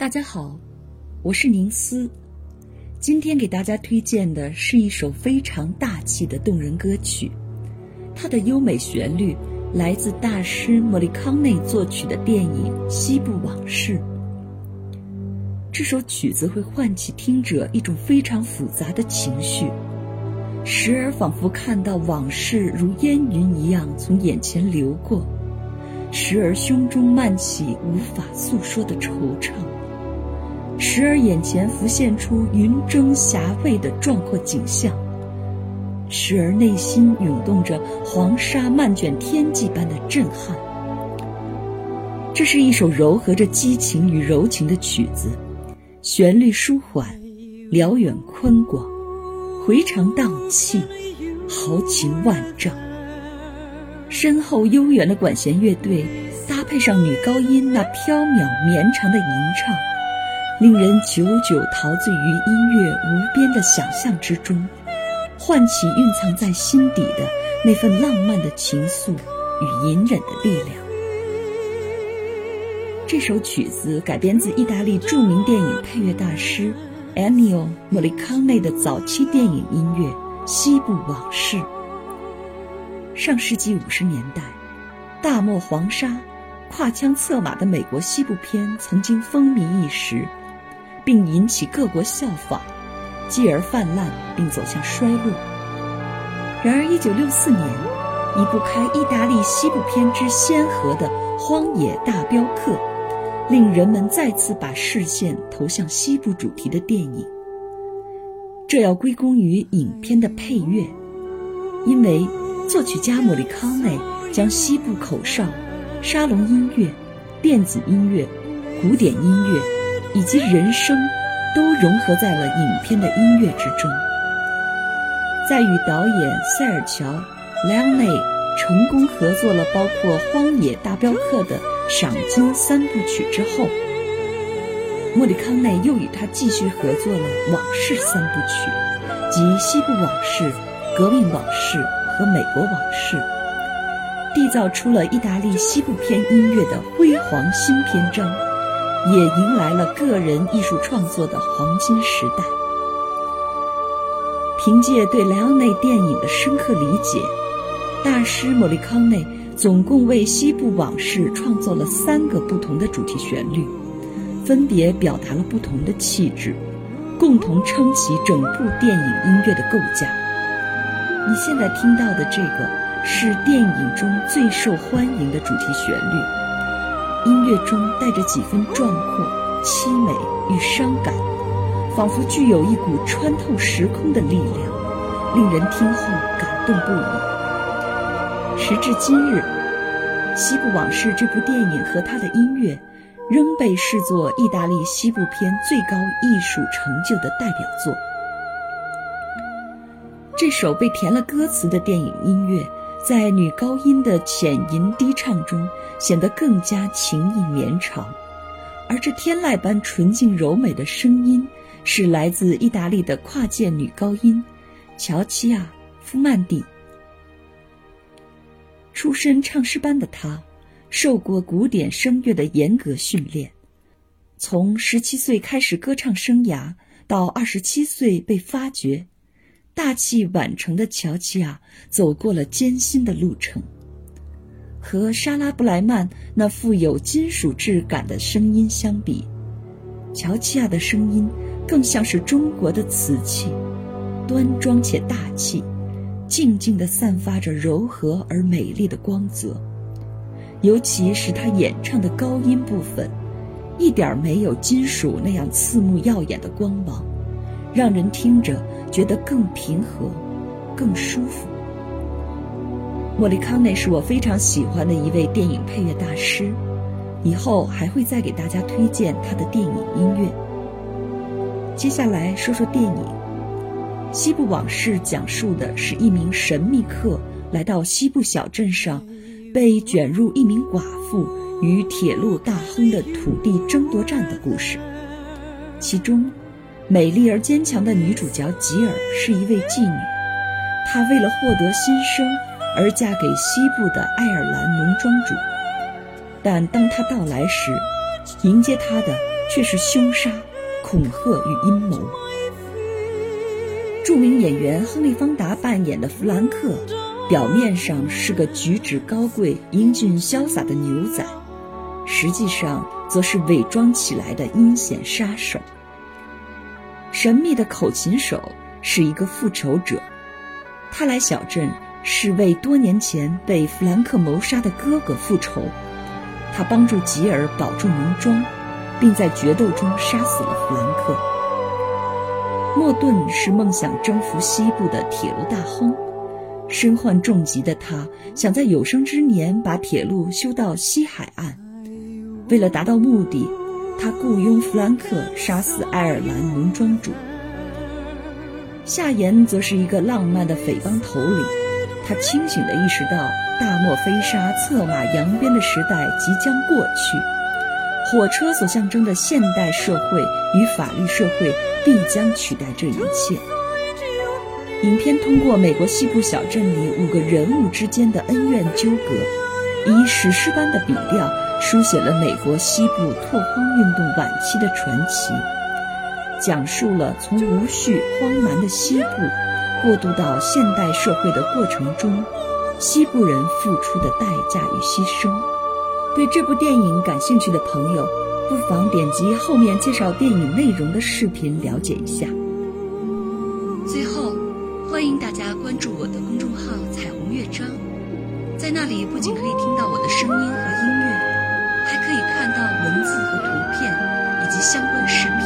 大家好，我是宁思。今天给大家推荐的是一首非常大气的动人歌曲，它的优美旋律来自大师莫里康内作曲的电影《西部往事》。这首曲子会唤起听者一种非常复杂的情绪，时而仿佛看到往事如烟云一样从眼前流过，时而胸中漫起无法诉说的惆怅。时而眼前浮现出云蒸霞蔚的壮阔景象，时而内心涌动着黄沙漫卷天际般的震撼。这是一首糅合着激情与柔情的曲子，旋律舒缓，辽远宽广，回肠荡气，豪情万丈。身后悠远的管弦乐队搭配上女高音那飘渺绵长的吟唱。令人久久陶醉于音乐无边的想象之中，唤起蕴藏在心底的那份浪漫的情愫与隐忍的力量。这首曲子改编自意大利著名电影配乐大师 Ennio Morricone 的早期电影音乐《西部往事》。上世纪五十年代，大漠黄沙、跨枪策马的美国西部片曾经风靡一时。并引起各国效仿，继而泛滥并走向衰落。然而，1964年，一部开意大利西部片之先河的《荒野大镖客》，令人们再次把视线投向西部主题的电影。这要归功于影片的配乐，因为作曲家莫里康内将西部口哨、沙龙音乐、电子音乐、古典音乐。以及人生都融合在了影片的音乐之中。在与导演塞尔乔·莱昂内成功合作了包括《荒野大镖客》的赏金三部曲之后，莫里康内又与他继续合作了《往事》三部曲，即《西部往事》《革命往事》和《美国往事》，缔造出了意大利西部片音乐的辉煌新篇章。也迎来了个人艺术创作的黄金时代。凭借对莱昂内电影的深刻理解，大师莫里康内总共为《西部往事》创作了三个不同的主题旋律，分别表达了不同的气质，共同撑起整部电影音乐的构架。你现在听到的这个是电影中最受欢迎的主题旋律。音乐中带着几分壮阔、凄美与伤感，仿佛具有一股穿透时空的力量，令人听后感动不已。时至今日，《西部往事》这部电影和它的音乐，仍被视作意大利西部片最高艺术成就的代表作。这首被填了歌词的电影音乐。在女高音的浅吟低唱中，显得更加情意绵长，而这天籁般纯净柔美的声音，是来自意大利的跨界女高音乔齐亚·夫曼蒂。出身唱诗班的她，受过古典声乐的严格训练，从十七岁开始歌唱生涯，到二十七岁被发掘。大器晚成的乔齐亚走过了艰辛的路程。和莎拉布莱曼那富有金属质感的声音相比，乔齐亚的声音更像是中国的瓷器，端庄且大气，静静地散发着柔和而美丽的光泽。尤其是她演唱的高音部分，一点没有金属那样刺目耀眼的光芒。让人听着觉得更平和、更舒服。莫里康内是我非常喜欢的一位电影配乐大师，以后还会再给大家推荐他的电影音乐。接下来说说电影《西部往事》，讲述的是一名神秘客来到西部小镇上，被卷入一名寡妇与铁路大亨的土地争夺战的故事，其中。美丽而坚强的女主角吉尔是一位妓女，她为了获得新生而嫁给西部的爱尔兰农庄主。但当她到来时，迎接她的却是凶杀、恐吓与阴谋。著名演员亨利·方达扮演的弗兰克，表面上是个举止高贵、英俊潇洒的牛仔，实际上则是伪装起来的阴险杀手。神秘的口琴手是一个复仇者，他来小镇是为多年前被弗兰克谋杀的哥哥复仇。他帮助吉尔保住农庄，并在决斗中杀死了弗兰克。莫顿是梦想征服西部的铁路大亨，身患重疾的他想在有生之年把铁路修到西海岸。为了达到目的，他雇佣弗兰克杀死爱尔兰农庄主。夏言则是一个浪漫的匪帮头领，他清醒地意识到大漠飞沙、策马扬鞭的时代即将过去。火车所象征的现代社会与法律社会必将取代这一切。影片通过美国西部小镇里五个人物之间的恩怨纠葛，以史诗般的笔调书写了美国西部拓荒运动晚期的传奇，讲述了从无序荒蛮的西部过渡到现代社会的过程中，西部人付出的代价与牺牲。对这部电影感兴趣的朋友，不妨点击后面介绍电影内容的视频了解一下。最后，欢迎大家关注我的公众号“彩虹乐章”，在那里不仅可以听到我的声音和音乐，相伴十年